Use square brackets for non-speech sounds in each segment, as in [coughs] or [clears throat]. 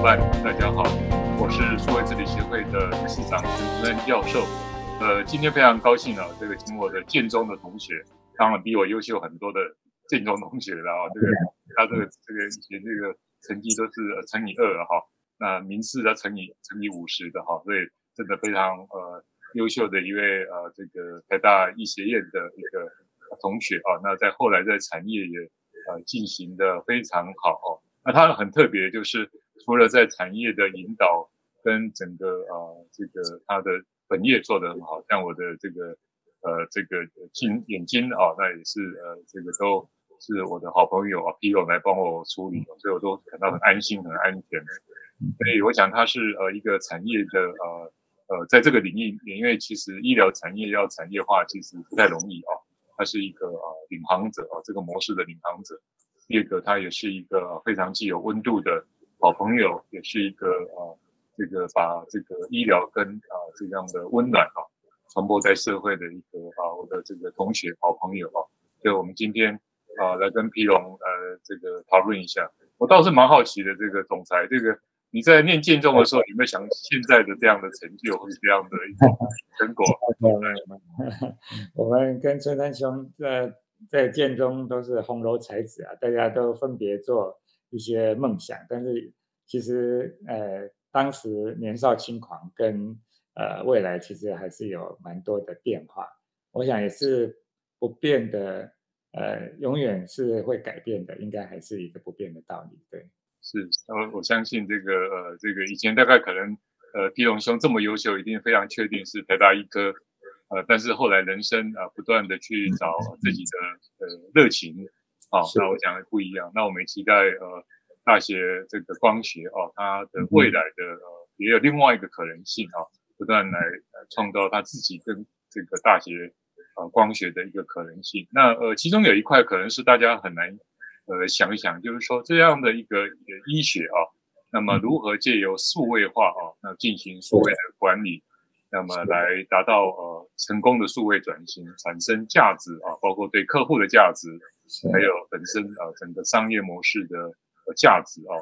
伙伴，大家好，我是数位治理协会的理事长陈承恩教授。呃，今天非常高兴啊，这个请我的建中的同学，当然比我优秀很多的建中同学了啊，这个他这个这个以前这个成绩都是乘以二哈，那名次他乘以乘以五十的哈，所以真的非常呃优秀的一位呃这个台大医学院的一个同学啊，那在后来在产业也呃进行的非常好哦。那他很特别，就是除了在产业的引导跟整个呃这个他的本业做得很好，像我的这个呃这个睛眼睛啊，那也是呃这个都是我的好朋友啊，P 友来帮我处理，所以我都感到很安心、很安全。所以我想他是呃一个产业的呃呃在这个领域，因为其实医疗产业要产业化其实不太容易啊，他是一个呃领航者啊，这个模式的领航者。第二个，他也是一个非常具有温度的好朋友，也是一个啊，这个把这个医疗跟啊、这样的温暖啊传播在社会的一个啊我的这个同学好朋友啊，所以我们今天啊来跟皮龙呃这个讨论一下。我倒是蛮好奇的，这个总裁，这个你在念建中的时候，有没有想现在的这样的成就或者这样的一个成果？[laughs] [laughs] 我们跟春山兄在。在建中都是红楼才子啊，大家都分别做一些梦想，但是其实呃当时年少轻狂跟呃未来其实还是有蛮多的变化，我想也是不变的，呃永远是会改变的，应该还是一个不变的道理，对。是，我我相信这个呃这个以前大概可能呃狄龙兄这么优秀，一定非常确定是台大医科。呃，但是后来人生啊，不断的去找自己的呃热情，啊，那我想不一样。那我们期待呃大学这个光学哦，它的未来的呃也有另外一个可能性啊，不断来呃创造它自己跟这个大学呃光学的一个可能性。那呃其中有一块可能是大家很难呃想一想，就是说这样的一个医学啊，那么如何借由数位化啊，那进行数位的管理。那么来达到呃成功的数位转型，产生价值啊，包括对客户的价值，还有本身呃整个商业模式的呃价值啊。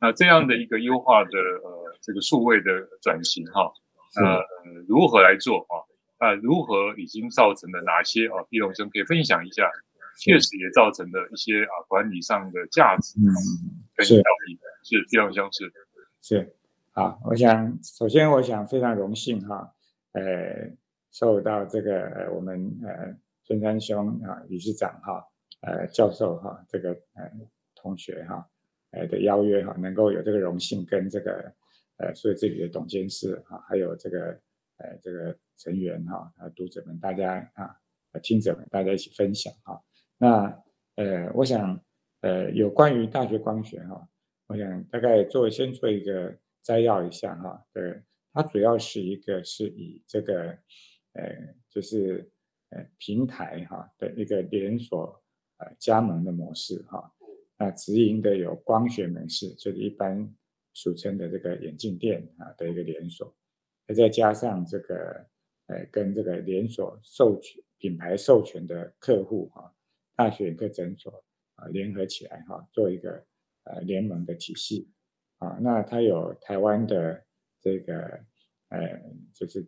那这样的一个优化的呃这个数位的转型哈，呃如何来做啊？那如何已经造成了哪些啊？毕龙兄可以分享一下，确实也造成了一些啊管理上的价值跟效益。是丕龙兄是是。好，我想首先我想非常荣幸哈，呃，受到这个呃我们呃孙山兄啊理事长哈呃教授哈这个呃同学哈呃的邀约哈，能够有这个荣幸跟这个呃所以这里的董监事哈还有这个呃这个成员哈啊读者们大家啊听者们大家一起分享哈。那呃我想呃有关于大学光学哈，我想大概做先做一个。摘要一下哈，对，它主要是一个是以这个，呃，就是呃平台哈的一个连锁呃加盟的模式哈，那直营的有光学门市，就是一般俗称的这个眼镜店啊的一个连锁，再加上这个呃跟这个连锁授权品牌授权的客户哈，大学眼科诊所啊联合起来哈，做一个呃联盟的体系。啊，那它有台湾的这个，呃，就是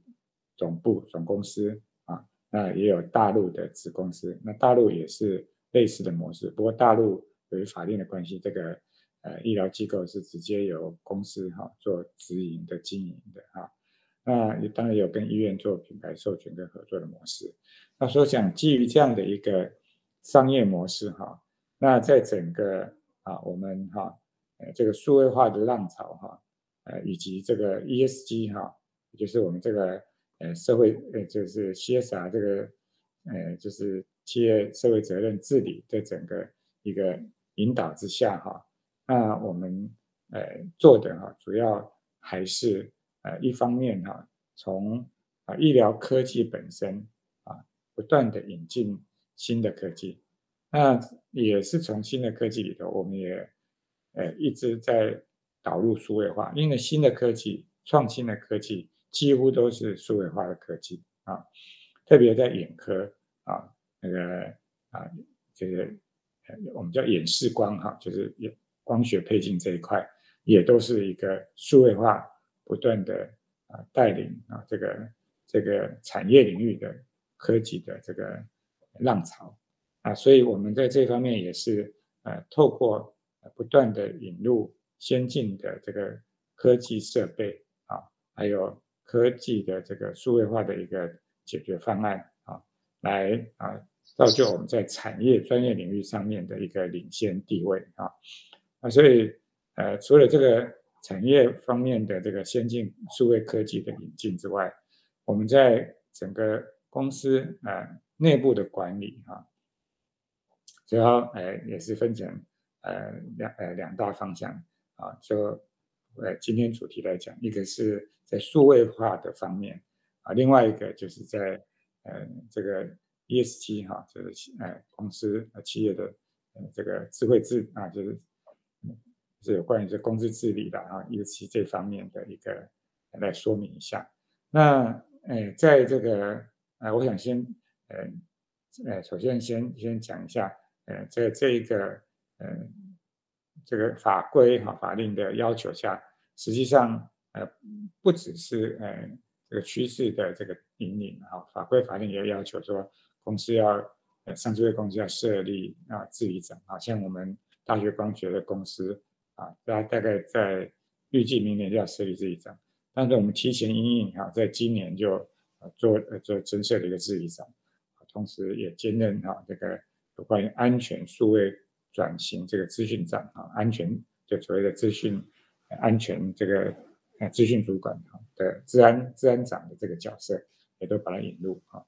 总部总公司啊，那也有大陆的子公司。那大陆也是类似的模式，不过大陆由于法定的关系，这个呃医疗机构是直接由公司哈、做直营的经营的哈、啊。那也当然有跟医院做品牌授权跟合作的模式。那所以想基于这样的一个商业模式哈、那在整个啊我们哈。呃这个数位化的浪潮哈，呃，以及这个 ESG 哈，就是我们这个呃社会呃就是 CSR 这个呃就是企业社会责任治理的整个一个引导之下哈，那我们呃做的哈主要还是呃一方面哈，从啊医疗科技本身啊不断的引进新的科技，那也是从新的科技里头我们也。呃，一直在导入数位化，因为新的科技、创新的科技几乎都是数位化的科技啊。特别在眼科啊，那个啊，这个我们叫演示光哈，就是光学配镜这一块，也都是一个数位化不断的啊带领啊这个这个产业领域的科技的这个浪潮。啊，所以我们在这方面也是呃透过不断的引入先进的这个科技设备啊，还有科技的这个数位化的一个解决方案啊，来啊造就我们在产业专业领域上面的一个领先地位啊啊，所以。呃，除了这个产业方面的这个先进数位科技的引进之外，我们在整个公司呃内部的管理哈，主要呃也是分成呃两呃两大方向啊，就呃今天主题来讲，一个是在数位化的方面啊，另外一个就是在呃这个 ESG 哈，就是呃公司呃企业的呃这个智慧制啊，就是。是有关于这公司治理的啊，尤其这方面的一个来说明一下。那呃，在这个呃，我想先呃呃，首先先先讲一下呃，在这一个呃这个法规哈法令的要求下，实际上呃不只是呃这个趋势的这个引领哈，法规法令也要求说公司要呃上市公司要设立啊治理长啊，像我们大学光学的公司。啊，大大概在预计明年就要设立这一张，但是我们提前因应哈，在今年就做呃做增设了一个治理长，同时也兼任哈这个有关于安全数位转型这个资讯长啊，安全就所谓的资讯安全这个呃资讯主管的治安治安长的这个角色，也都把它引入哈。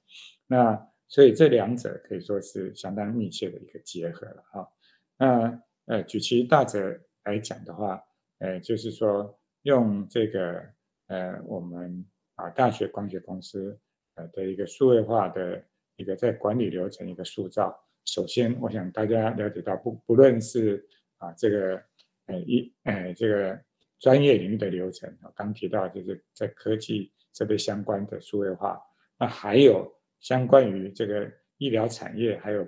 那所以这两者可以说是相当密切的一个结合了哈。那呃举其大者。来讲的话，呃，就是说用这个呃，我们啊大学光学公司呃的一个数位化的一个在管理流程一个塑造。首先，我想大家了解到，不不论是啊这个呃一呃这个专业领域的流程，啊刚提到就是在科技设备相关的数位化，那还有相关于这个医疗产业还有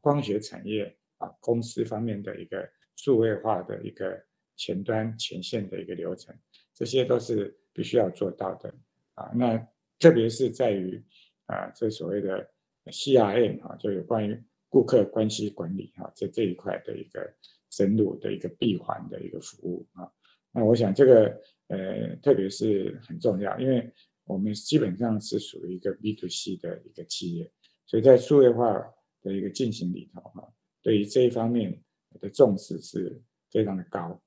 光学产业啊公司方面的一个。数位化的一个前端前线的一个流程，这些都是必须要做到的啊。那特别是在于啊，这所谓的 CRM 啊，就有关于顾客关系管理哈，在这一块的一个深入的一个闭环的一个服务啊。那我想这个呃，特别是很重要，因为我们基本上是属于一个 B to C 的一个企业，所以在数位化的一个进行里头哈，对于这一方面。的重视是非常的高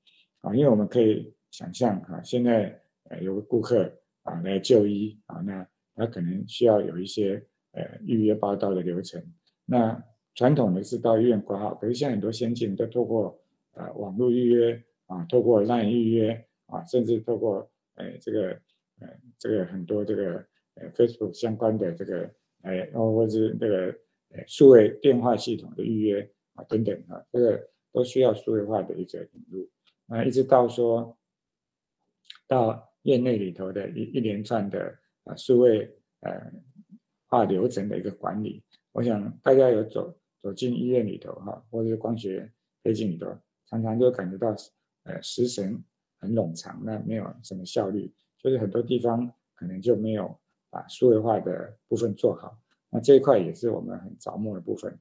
啊，因为我们可以想象哈，现在呃有个顾客啊来就医啊，那他可能需要有一些呃预约报到的流程。那传统的是到医院挂号，可是现在很多先进都透过呃网络预约啊，透过 LINE 预约啊，甚至透过呃这个呃这个很多这个呃 Facebook 相关的这个呃或者是这个呃数位电话系统的预约啊等等啊这个。都需要数位化的一个引入，啊，一直到说，到业内里头的一一连串的啊数位呃化流程的一个管理，我想大家有走走进医院里头哈，或者是光学背景里头，常常就感觉到呃时程很冗长，那没有什么效率，就是很多地方可能就没有把数位化的部分做好，那这一块也是我们很着墨的部分，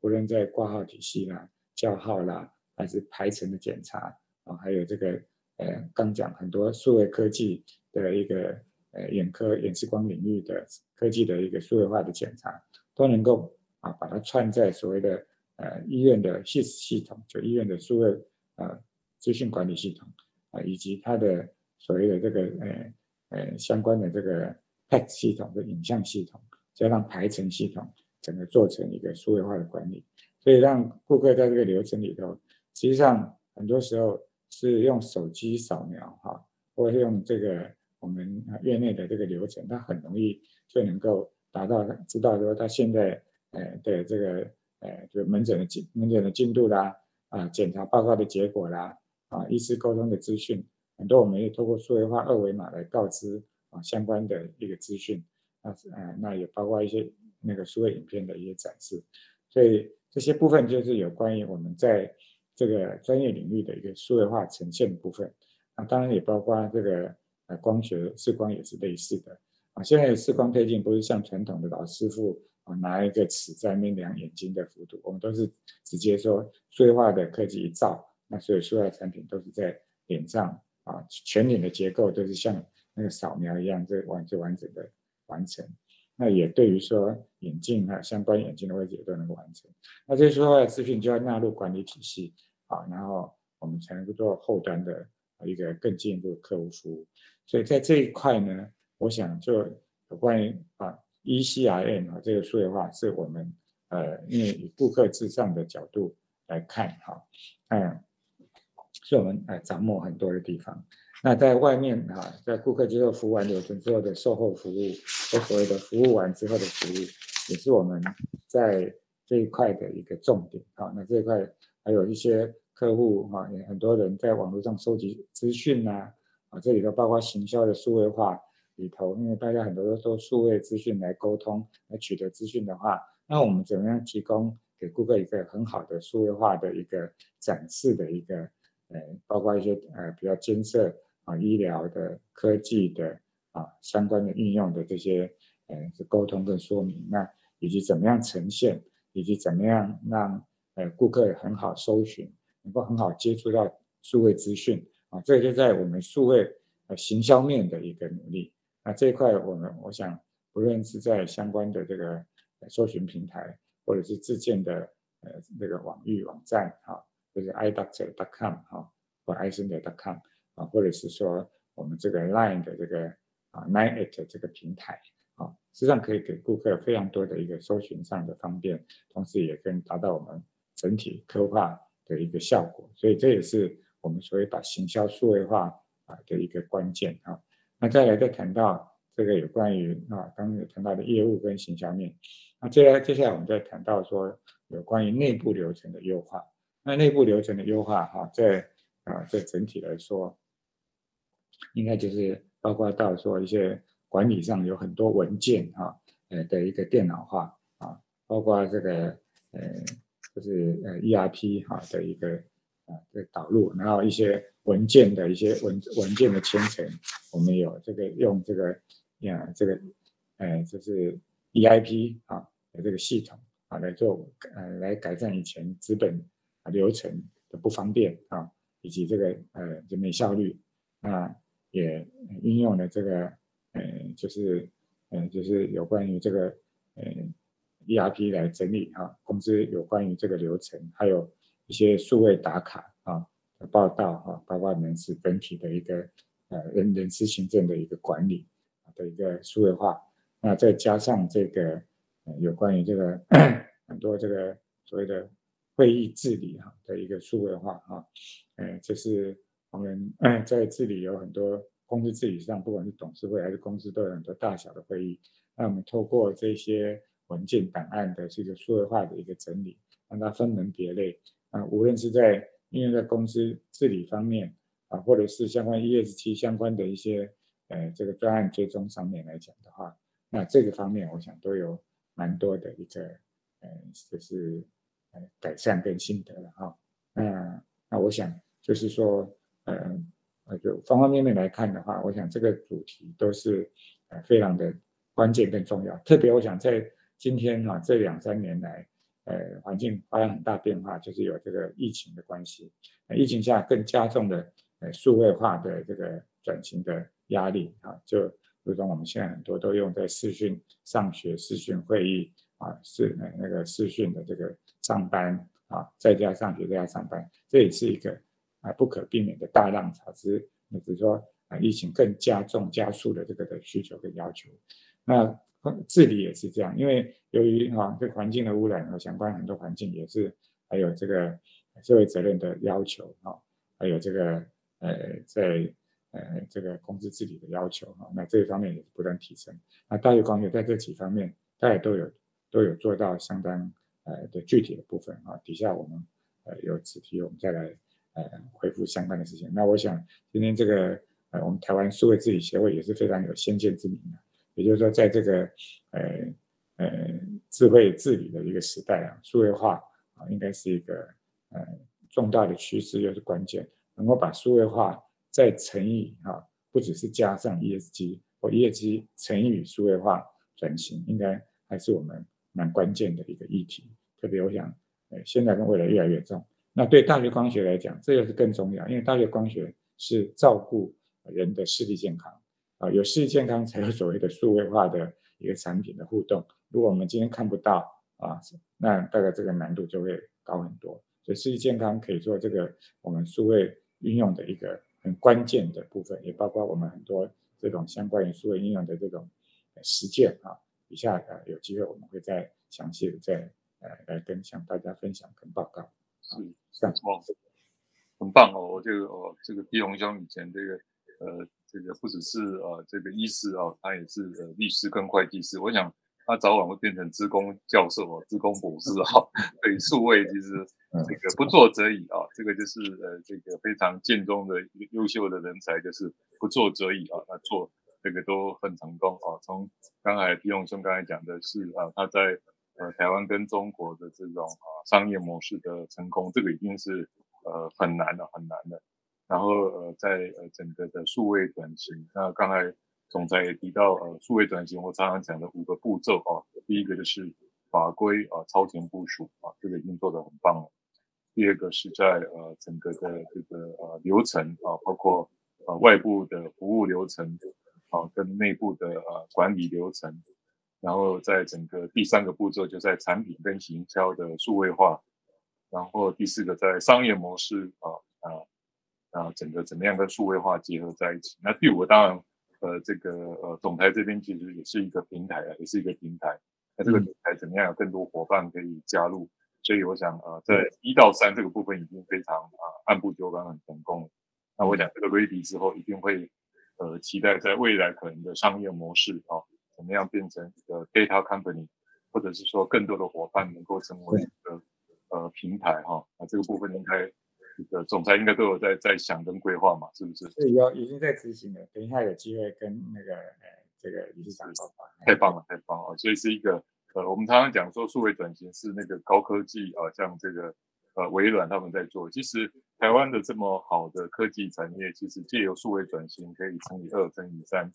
无论在挂号体系啦。叫号啦，还是排程的检查啊，还有这个呃，刚讲很多数位科技的一个呃眼科眼视光领域的科技的一个数位化的检查，都能够啊把它串在所谓的呃医院的 HIS 系统，就医院的数位呃资讯管理系统啊，以及它的所谓的这个呃呃相关的这个 PACS 系统的影像系统，加上排程系统，整个做成一个数位化的管理。所以让顾客在这个流程里头，实际上很多时候是用手机扫描哈，或是用这个我们院内的这个流程，他很容易就能够达到知道说他现在呃的这个呃就门诊的进门诊的进度啦啊检查报告的结果啦啊医师沟通的资讯，很多我们也透过数位化二维码来告知啊相关的一个资讯，那呃那也包括一些那个数位影片的一些展示，所以。这些部分就是有关于我们在这个专业领域的一个数位化呈现的部分。那，当然也包括这个呃光学视光也是类似的啊。现在的视光推进不是像传统的老师傅啊拿一个尺在那量眼睛的幅度，我们都是直接说数位化的科技一照，那所有数位产品都是在脸上啊，全脸的结构都是像那个扫描一样，这完就完整的完成。那也对于说眼镜啊相关眼镜的位置也都能够完成。那这些数位资讯就要纳入管理体系啊，然后我们才能够做后端的一个更进一步的客户服务。所以在这一块呢，我想就有关于啊 ECRM 啊这个数位化是我们呃因为以顾客至上的角度来看哈，嗯，是我们呃掌握很多的地方。那在外面哈，在顾客接受服务完流程之后的售后服务，或所谓的服务完之后的服务，也是我们在这一块的一个重点啊。那这一块还有一些客户哈，也很多人在网络上收集资讯呐，啊，这里头包括行销的数位化里头，因为大家很多都说数位资讯来沟通来取得资讯的话，那我们怎么样提供给顾客一个很好的数位化的一个展示的一个呃，包括一些呃比较监测。啊，医疗的、科技的啊，相关的应用的这些，呃，沟通跟说明，那以及怎么样呈现，以及怎么样让呃顾客很好搜寻，能够很好接触到数位资讯啊，这个就在我们数位呃行销面的一个努力。那这一块，我们我想，不论是在相关的这个搜寻平台，或者是自建的呃那个网域网站哈，就是 iDoctor.com 哈，或 iCenter.com。啊，或者是说我们这个 Line 的这个啊 Nine eight 这个平台啊，实际上可以给顾客非常多的一个搜寻上的方便，同时也可以达到我们整体客化的一个效果。所以这也是我们所谓把行销数位化啊的一个关键啊。那再来再谈到这个有关于啊刚刚有谈到的业务跟行销面，那接下来接下来我们再谈到说有关于内部流程的优化。那内部流程的优化哈，在啊在整体来说。应该就是包括到说一些管理上有很多文件哈，呃的一个电脑化啊，包括这个呃就是呃 ERP 哈的一个啊的导入，然后一些文件的一些文文件的签呈，我们有这个用这个呀这个呃就是 EIP 啊的这个系统啊来做呃来改善以前资本流程的不方便啊，以及这个呃就没效率啊。也运用了这个，呃，就是，呃，就是有关于这个，呃，ERP 来整理哈，公司有关于这个流程，还有一些数位打卡啊的报道哈，包括人事本体的一个，呃，人人事行政的一个管理的一个数位化，那再加上这个，呃，有关于这个 [coughs] 很多这个所谓的会议治理哈的一个数位化哈，呃，就是。我们在治理有很多公司治理上，不管是董事会还是公司，都有很多大小的会议。那我们透过这些文件档案的这个数位化的一个整理，让它分门别类。啊，无论是在因为在公司治理方面啊，或者是相关 ESG 相关的一些呃这个专案追踪上面来讲的话，那这个方面我想都有蛮多的一个呃就是呃改善跟心得了哈。那那我想就是说。呃，呃，就方方面面来看的话，我想这个主题都是呃非常的关键更重要。特别我想在今天哈、啊、这两三年来，呃，环境发生很大变化，就是有这个疫情的关系。疫情下更加重的呃数位化的这个转型的压力啊，就如同我们现在很多都用在视讯上学、视讯会议啊，是呃那个视讯的这个上班啊，在家上学在家上班，这也是一个。啊，不可避免的大浪潮，只是，只是说啊，疫情更加重、加速的这个的需求跟要求。那治理也是这样，因为由于哈这环境的污染和相关很多环境也是，还有这个社会责任的要求哈，还有这个呃在呃这个公司治理的要求哈，那这一方面也是不断提升。那大业光学在这几方面，大家都有都有做到相当呃的具体的部分啊。底下我们呃有子题，我们再来。呃，回复相关的事情。那我想，今天这个呃，我们台湾数位治理协会也是非常有先见之明的。也就是说，在这个呃呃智慧治理的一个时代啊，数位化啊，应该是一个呃重大的趋势，又是关键。能够把数位化再乘以哈，不只是加上 ESG 或 ESG 乘以数位化转型，应该还是我们蛮关键的一个议题。特别我想，呃，现在跟未来越来越重。那对大学光学来讲，这又是更重要，因为大学光学是照顾人的视力健康啊，有视力健康才有所谓的数位化的一个产品的互动。如果我们今天看不到啊，那大概这个难度就会高很多。所以视力健康可以做这个我们数位运用的一个很关键的部分，也包括我们很多这种相关于数位应用的这种实践啊。以下呃有机会我们会再详细的再呃来跟向大家分享跟报告。是，哦，很棒哦！我这个哦，这个毕宏兄以前这个呃，这个不只是呃这个医师啊、哦，他也是呃律师跟会计师。我想他早晚会变成职工教授哦，职工博士哈。[laughs] 对，数位其实这个不做则已啊，这个就是呃这个非常建中的优秀的人才，就是不做则已啊，那做这个都很成功哦。从刚才毕鸿兄刚才讲的是啊，他在。呃，台湾跟中国的这种啊商业模式的成功，这个已经是呃很难了，很难的。然后呃，在呃整个的数位转型，那刚才总裁也提到呃数位转型，我常常讲的五个步骤啊，第一个就是法规啊超前部署啊，这个已经做得很棒了。第二个是在呃整个的这个呃流程啊，包括呃外部的服务流程啊，跟内部的呃管理流程。然后在整个第三个步骤，就在产品跟行销的数位化，然后第四个在商业模式啊啊啊，整个怎么样跟数位化结合在一起？那第五个当然，呃，这个呃总台这边其实也是一个平台啊，也是一个平台。那这个平台怎么样有更多伙伴可以加入？所以我想啊，呃，在一到三这个部分已经非常啊按部就班很成功了。那我想这个 ready 之后，一定会呃期待在未来可能的商业模式啊。怎么样变成一个 data company，或者是说更多的伙伴能够成为一个呃平台哈？啊这个部分应该这个总裁应该都有在在想跟规划嘛，是不是？对有已经在执行了，等一下有机会跟那个呃这个理事长报告。太棒了，太棒了！所以是一个呃，我们常常讲说数位转型是那个高科技啊，像这个呃微软他们在做。其实台湾的这么好的科技产业，其实借由数位转型可以乘以二，乘以三。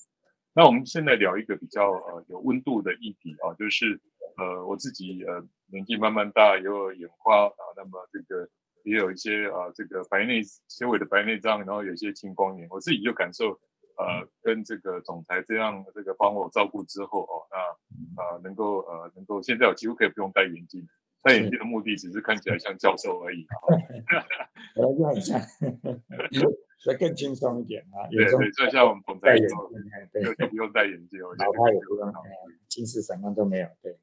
那我们现在聊一个比较呃有温度的议题啊，就是呃我自己呃年纪慢慢大，也有眼花啊，那么这个也有一些啊这个白内纤维的白内障，然后有一些青光眼，我自己就感受呃跟这个总裁这样这个帮我照顾之后哦，那啊能够呃能够现在我几乎可以不用戴眼镜，戴眼镜的目的只是看起来像教授而已啊，[laughs] 我就很像。[laughs] 所以更轻松一点啊，对 [laughs] 对，就像我们总裁戴眼镜，对，就不用戴眼镜，我觉得他也不用，近视什么都没有，对。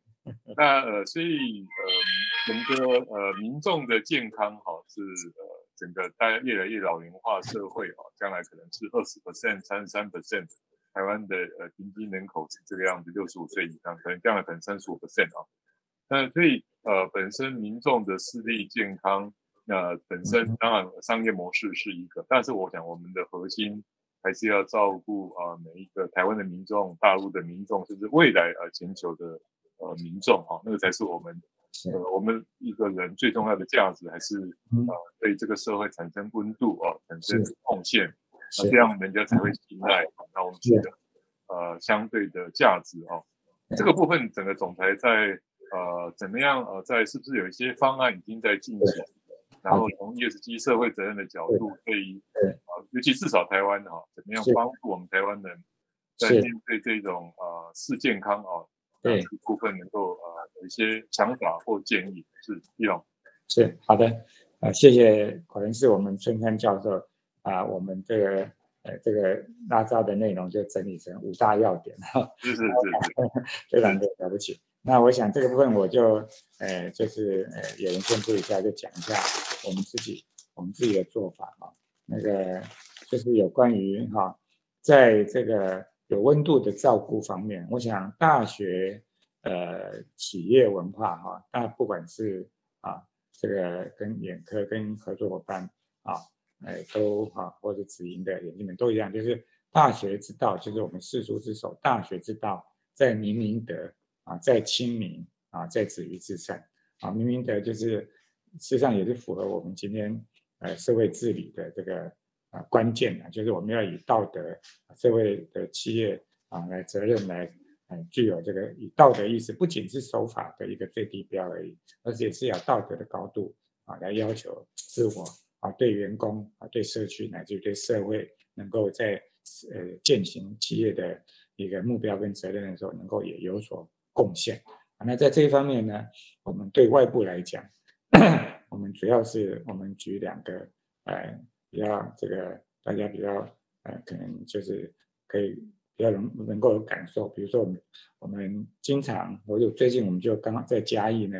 那呃，所以呃，整个呃民众的健康哈是呃整个大家越来越老龄化社会啊，将来可能是二十 percent、三十三 percent，台湾的呃平均人口是这个样子，六十五岁以上，可能将来可能三十五 percent 啊。那所以呃，本身民众的视力健康。那本身当然商业模式是一个，但是我想我们的核心还是要照顾啊每一个台湾的民众、大陆的民众，甚至未来呃全球的呃民众哈，那个才是我们呃我们一个人最重要的价值，还是啊对这个社会产生温度啊，产生贡献，那这样人家才会信赖，那我们觉得呃相对的价值啊，这个部分整个总裁在呃怎么样呃在是不是有一些方案已经在进行？然后从 ESG 社会责任的角度，对于呃，尤其至少台湾哈，怎么样帮助我们台湾人，在面对这种呃视健康啊，对部分能够呃有一些想法或建议，是李总。是好的，啊谢谢，可能是我们春山教授啊，我们这个呃这个拉扎的内容就整理成五大要点哈，是是是，[laughs] 非常的了不起。那我想这个部分我就，呃，就是呃，有人宣布一下，就讲一下我们自己我们自己的做法哈。那个就是有关于哈，在这个有温度的照顾方面，我想大学呃企业文化哈，大不管是啊这个跟眼科跟合作伙伴啊，哎都啊或者直营的眼镜们都一样，就是大学之道，就是我们世俗之首，大学之道在明明德。啊，在亲民啊，在止于至善。啊，明明德就是，事实上也是符合我们今天呃社会治理的这个啊关键啊，就是我们要以道德、社会的企业啊来责任来，嗯，具有这个以道德意识，不仅是守法的一个最低标而已，而且是要道德的高度啊来要求自我啊对员工啊对社区乃至于对社会，能够在呃践行企业的一个目标跟责任的时候，能够也有所贡献。那在这一方面呢，我们对外部来讲，我们主要是我们举两个呃比较这个大家比较呃可能就是可以比较能能够有感受，比如说我们我们经常，我就最近我们就刚刚在嘉义呢，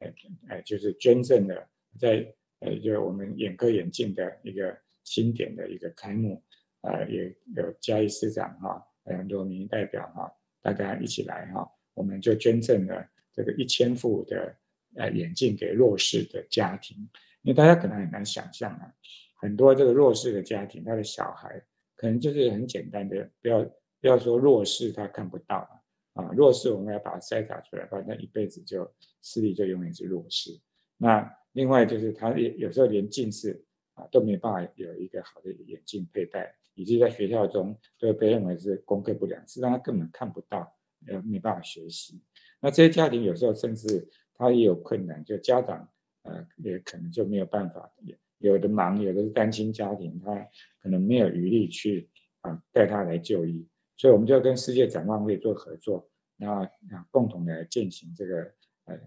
呃呃就是捐赠的在呃就我们眼科眼镜的一个新点的一个开幕，呃也有嘉义市长哈，很多民意代表哈，大家一起来哈。我们就捐赠了这个一千副的呃眼镜给弱势的家庭，因为大家可能很难想象啊，很多这个弱势的家庭，他的小孩可能就是很简单的，不要不要说弱势他看不到啊，啊弱势我们要把它筛查出来，不然他一辈子就视力就永远是弱势。那另外就是他也有时候连近视啊都没办法有一个好的眼镜佩戴，以及在学校中都被认为是功课不良，是让他根本看不到。呃，没办法学习。那这些家庭有时候甚至他也有困难，就家长呃也可能就没有办法，有的忙，有的是单亲家庭，他可能没有余力去啊带他来就医，所以我们就要跟世界展望会做合作，然后啊共同来进行这个呃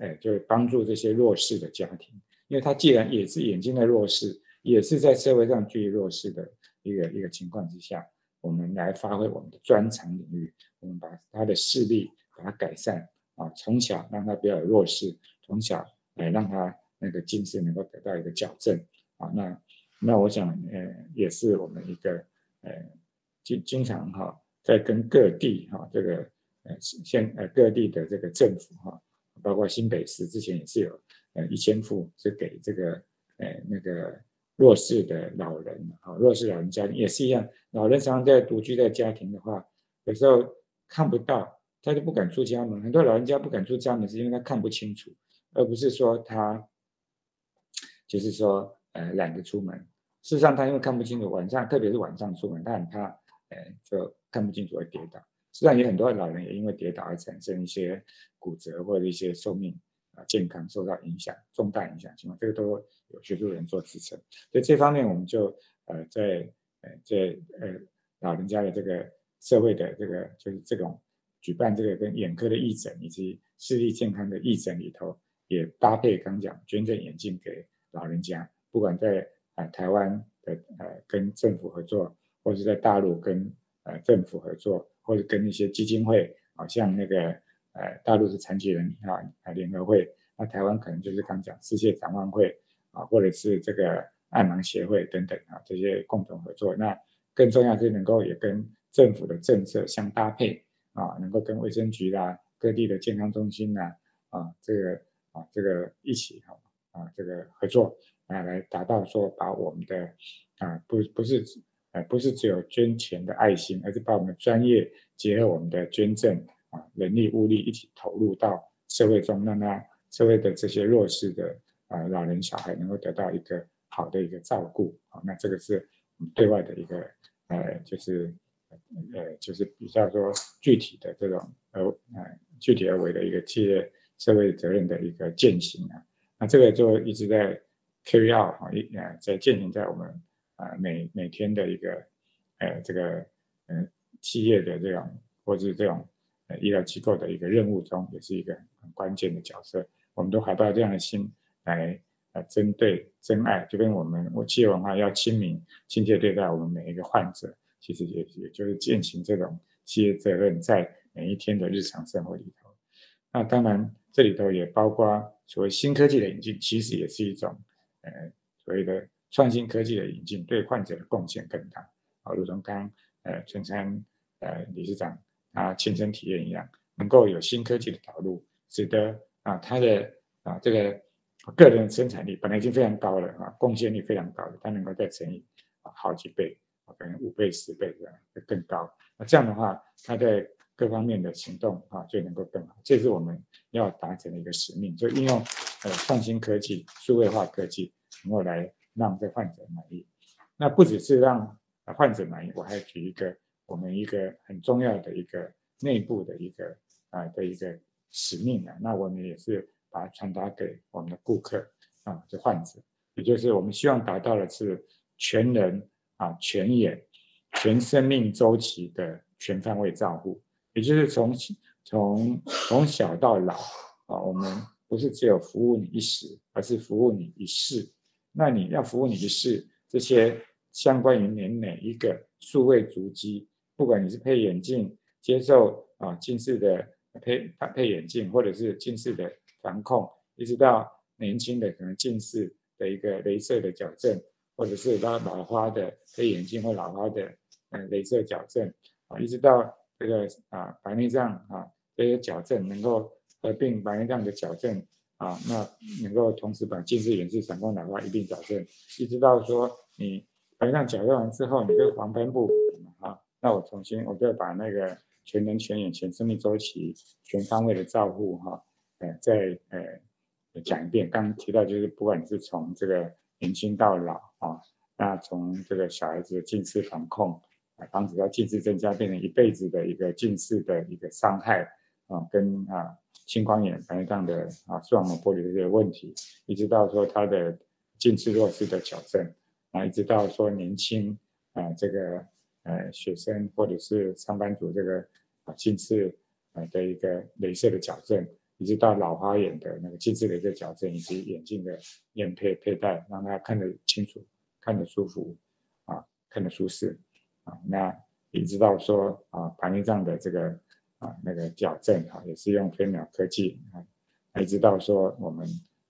呃，就是帮助这些弱势的家庭，因为他既然也是眼睛的弱势，也是在社会上居于弱势的一个一个情况之下。我们来发挥我们的专长领域，我们把他的视力把它改善啊，从小让他不要有弱视，从小来让他那个近视能够得到一个矫正啊。那那我想呃也是我们一个呃经经常哈在跟各地哈这个呃县呃各地的这个政府哈，包括新北市之前也是有呃一千副是给这个呃那个。弱势的老人啊，弱势老人家也是一样。老人常常在独居在家庭的话，有时候看不到，他就不敢出家门。很多老人家不敢出家门，是因为他看不清楚，而不是说他就是说呃懒得出门。事实上，他因为看不清楚，晚上特别是晚上出门，他很怕呃就看不清楚而跌倒。实际上，有很多老人也因为跌倒而产生一些骨折或者一些寿命。啊，健康受到影响，重大影响情况，这个都有学术人做支撑。所以这方面，我们就呃在呃在呃老人家的这个社会的这个就是这种举办这个跟眼科的义诊以及视力健康的义诊里头，也搭配刚讲捐赠眼镜给老人家，不管在、呃、台湾的呃跟政府合作，或者在大陆跟呃政府合作，或者跟一些基金会，好、像那个。呃，大陆是残疾人啊啊联合会，那台湾可能就是刚讲世界展望会啊，或者是这个爱盲协会等等啊，这些共同合作。那更重要是能够也跟政府的政策相搭配啊，能够跟卫生局啦、各地的健康中心呐啊，这个啊这个一起哈啊这个合作啊，来达到说把我们的啊不不是呃不是只有捐钱的爱心，而是把我们专业结合我们的捐赠啊。人力物力一起投入到社会中，让他社会的这些弱势的啊老人小孩能够得到一个好的一个照顾啊，那这个是我们对外的一个呃，就是呃，就是比较说具体的这种呃呃具体而为的一个企业社会责任的一个践行啊，那这个就一直在 carry out 啊，一呃在践行在我们啊每每天的一个呃这个嗯、呃、企业的这种或者是这种。呃，医疗机构的一个任务中，也是一个很关键的角色。我们都怀抱这样的心来，呃，针对真爱，就跟我们我企业文化要亲民、亲切对待我们每一个患者，其实也也就是践行这种企业责任，在每一天的日常生活里头。那当然，这里头也包括所谓新科技的引进，其实也是一种呃所谓的创新科技的引进，对患者的贡献更大。啊，如同刚呃春山呃理事长。啊，亲身体验一样，能够有新科技的导入，使得啊，他的啊这个个人生产力本来已经非常高了啊，贡献力非常高了，他能够再乘以啊好几倍啊，可能五倍、十倍这样会更高。那这样的话，他在各方面的行动啊就能够更好。这是我们要达成的一个使命，就应用呃创新科技、数位化科技，能够来让这患者满意。那不只是让患者满意，我还举一个我们一个很重要的一个内部的一个啊的一个使命啊，那我们也是把它传达给我们的顾客啊，这患者，也就是我们希望达到的是全人啊、全眼、全生命周期的全方位照护，也就是从从从小到老啊，我们不是只有服务你一时，而是服务你一世。那你要服务你一世，这些相关于你每一个数位足迹，不管你是配眼镜接受啊近视的配配眼镜，或者是近视的防控，一直到年轻的可能近视的一个镭射的矫正，或者是到老花的配眼镜或老花的嗯镭射矫正啊，一直到这个啊白内障啊这些矫正能够合并白内障的矫正。啊，那能够同时把近视、远视、散光、老花一并矫正，一直到说你白内障矫正完之后，你这个黄斑部啊，那我重新我就把那个全能、全眼、全生命周期、全方位的照护哈，呃，再呃讲一遍。刚刚提到就是，不管你是从这个年轻到老啊，那从这个小孩子近视防控，啊，防止他近视增加变成一辈子的一个近视的一个伤害啊，跟啊。青光眼、白内障的啊，视网膜剥离的这个问题，一直到说他的近视弱视的矫正，啊，一直到说年轻啊这个呃学生或者是上班族这个啊近视啊的一个镭射的矫正，一直到老花眼的那个近视的一个矫正，以及眼镜的验配佩戴，让他看得清楚、看得舒服啊、看得舒适啊，那一直到说啊白内障的这个。啊，那个矫正哈，也是用飞秒科技啊，来知道说我们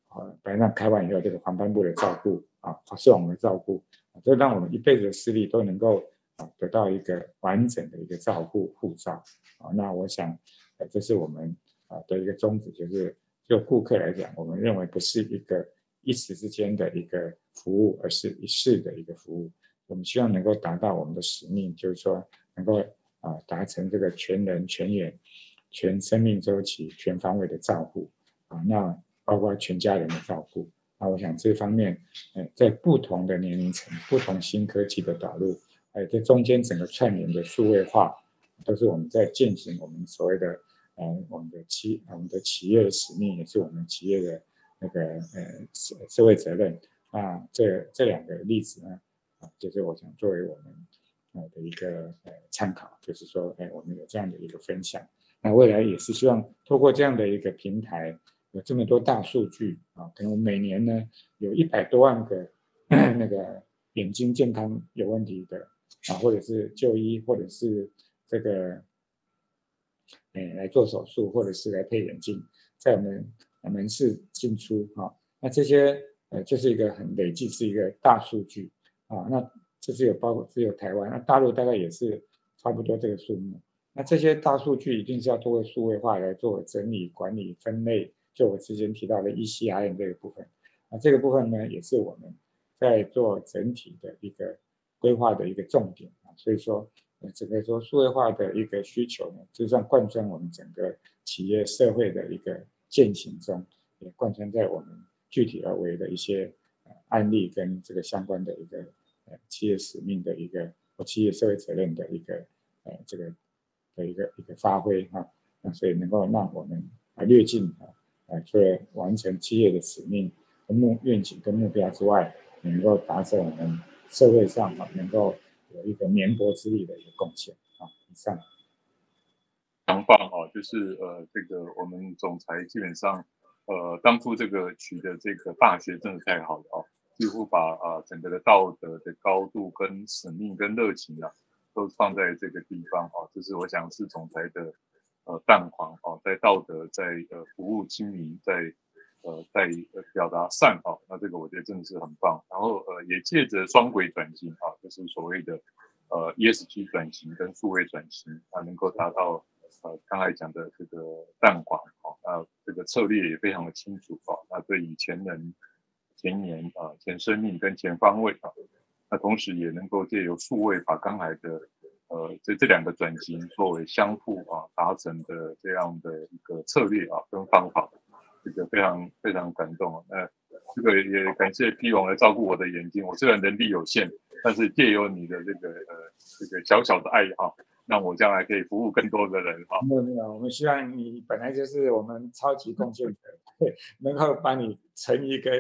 啊，白内障开完以后，这个黄斑部的照顾啊，视网膜的照顾，就让我们一辈子的视力都能够啊得到一个完整的一个照顾护照啊。那我想，呃，这是我们的一个宗旨，就是就顾客来讲，我们认为不是一个一时之间的一个服务，而是一世的一个服务。我们希望能够达到我们的使命，就是说能够。啊，达成这个全人、全眼、全生命周期、全方位的照顾啊，那包括全家人的照顾啊，我想这方面，呃，在不同的年龄层、不同新科技的导入，还有这中间整个串联的数位化，都是我们在进行我们所谓的，呃，我们的企我们的企业的使命，也是我们企业的那个呃社社会责任啊。这这两个例子呢，啊，就是我想作为我们呃。的一个呃参考，就是说，哎，我们有这样的一个分享，那未来也是希望透过这样的一个平台，有这么多大数据啊，可能我每年呢有一百多万个 [clears throat] 那个眼睛健康有问题的啊，或者是就医，或者是这个哎来做手术，或者是来配眼镜，在我们门市进出哈，那这些呃就是一个很累计是一个大数据啊，那。这是有包括只有台湾，那大陆大概也是差不多这个数目。那这些大数据一定是要通过数位化来做整理、管理、分类。就我之前提到的 ECRM 这个部分，那这个部分呢，也是我们在做整体的一个规划的一个重点啊。所以说，整个说数位化的一个需求呢，就算贯穿我们整个企业社会的一个践行中，也贯穿在我们具体而为的一些案例跟这个相关的一个。呃，企业使命的一个和企业社会责任的一个呃，这个的一个一个发挥哈，那所以能够让我们啊略进啊，啊，除了完成企业的使命和目愿景跟目标之外，能够达成我们社会上啊能够有一个绵薄之力的一个贡献啊。以上，强棒啊，就是呃，这个我们总裁基本上呃，当初这个取的这个大学真的太好了啊。几乎把啊整个的道德的高度跟使命跟热情啊，都放在这个地方啊，就是我想是总裁的呃蛋黄啊，在道德在呃服务亲民在呃在呃表达善啊，那这个我觉得真的是很棒。然后呃也借着双轨转型啊，就是所谓的呃 ESG 转型跟数位转型啊，能够达到呃刚才讲的这个淡黄啊，那这个策略也非常的清楚啊，那对以前人。前年啊，前生命跟全方位啊，那同时也能够借由数位把刚才的呃这这两个转型作为相互啊达成的这样的一个策略啊跟方法，这个非常非常感动啊。那这个也感谢 P 王来照顾我的眼睛。我虽然能力有限，但是借由你的这个呃这个小小的爱好，让我将来可以服务更多的人哈。没有没有，我们希望你本来就是我们超级贡献者，能够把你乘一个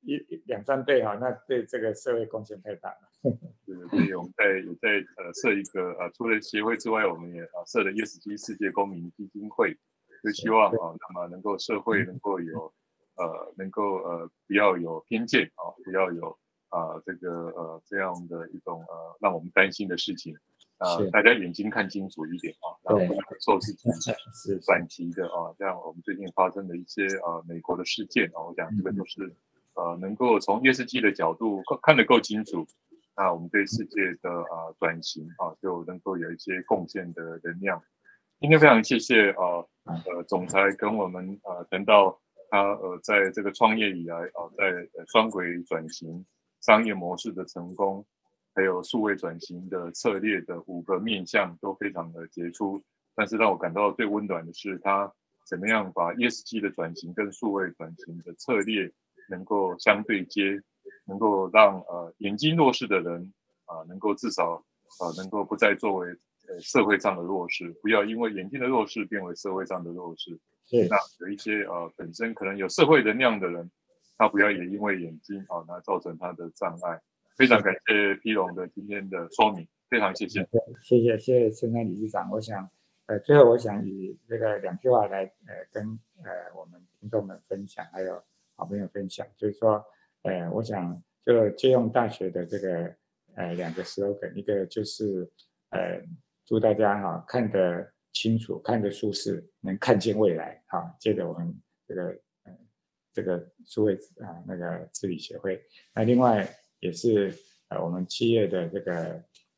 一两三倍哈，那对这个社会贡献太大了。[laughs] 对，所以我们在也在呃设一个呃除了协会之外，我们也啊设了 ESG 世界公民基金会，就希望啊那么能够社会能够有呃能够呃不要有偏见啊，不要有啊这个呃这样的一种呃让我们担心的事情。啊，大家眼睛看清楚一点啊，然后受自己 [laughs] 是短期的啊，像我们最近发生的一些啊美国的事件啊，我想这个都是呃能够从电视机的角度看得够清楚。那我们对世界的啊转型啊就能够有一些贡献的能量。今天非常谢谢啊呃总裁跟我们啊谈到他呃在这个创业以来啊在双轨转型商业模式的成功，还有数位转型的策略的五个面向都非常的杰出。但是让我感到最温暖的是他怎么样把 ESG 的转型跟数位转型的策略能够相对接。能够让呃眼睛弱势的人啊、能够至少啊、能够不再作为呃社会上的弱势，不要因为眼睛的弱势变为社会上的弱势。对那有一些呃本身可能有社会能量的人，他不要也因为眼睛啊，那造成他的障碍。非常感谢披龙的今天的说明，非常谢谢。谢谢谢谢陈山理事长。我想呃最后我想以这个两句话来呃跟呃我们听众们分享，还有好朋友分享，就是说。呃，我想就借用大学的这个呃两个 slogan，一个就是呃祝大家哈、看得清楚，看得舒适，能看见未来哈。接着我们这个呃这个数位啊那个治理协会，那另外也是呃我们企业的这个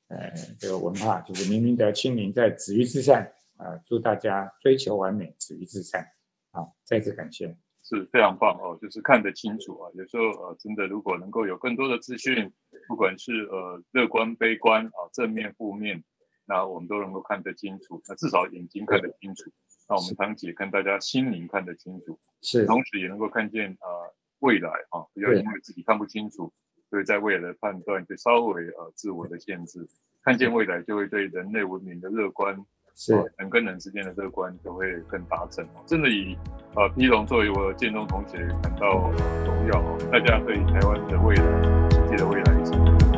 呃这个文化，就是明明德、亲民，在止于至善啊，祝大家追求完美，止于至善。好，再次感谢。是非常棒哦，就是看得清楚啊。有时候呃，真的如果能够有更多的资讯，不管是呃乐观、悲观啊，正面、负面，那我们都能够看得清楚。那至少眼睛看得清楚，那我们堂姐跟大家心灵看得清楚，是，同时也能够看见啊、呃、未来啊，不要因为自己看不清楚，所以在未来的判断就稍微呃自我的限制。看见未来，就会对人类文明的乐观。是人跟人之间的这个关系就会更达成。真的以呃 P 龙作为我建中同学感到荣耀哦。大家对台湾的未来、世界的未来，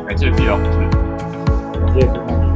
感谢老师，感谢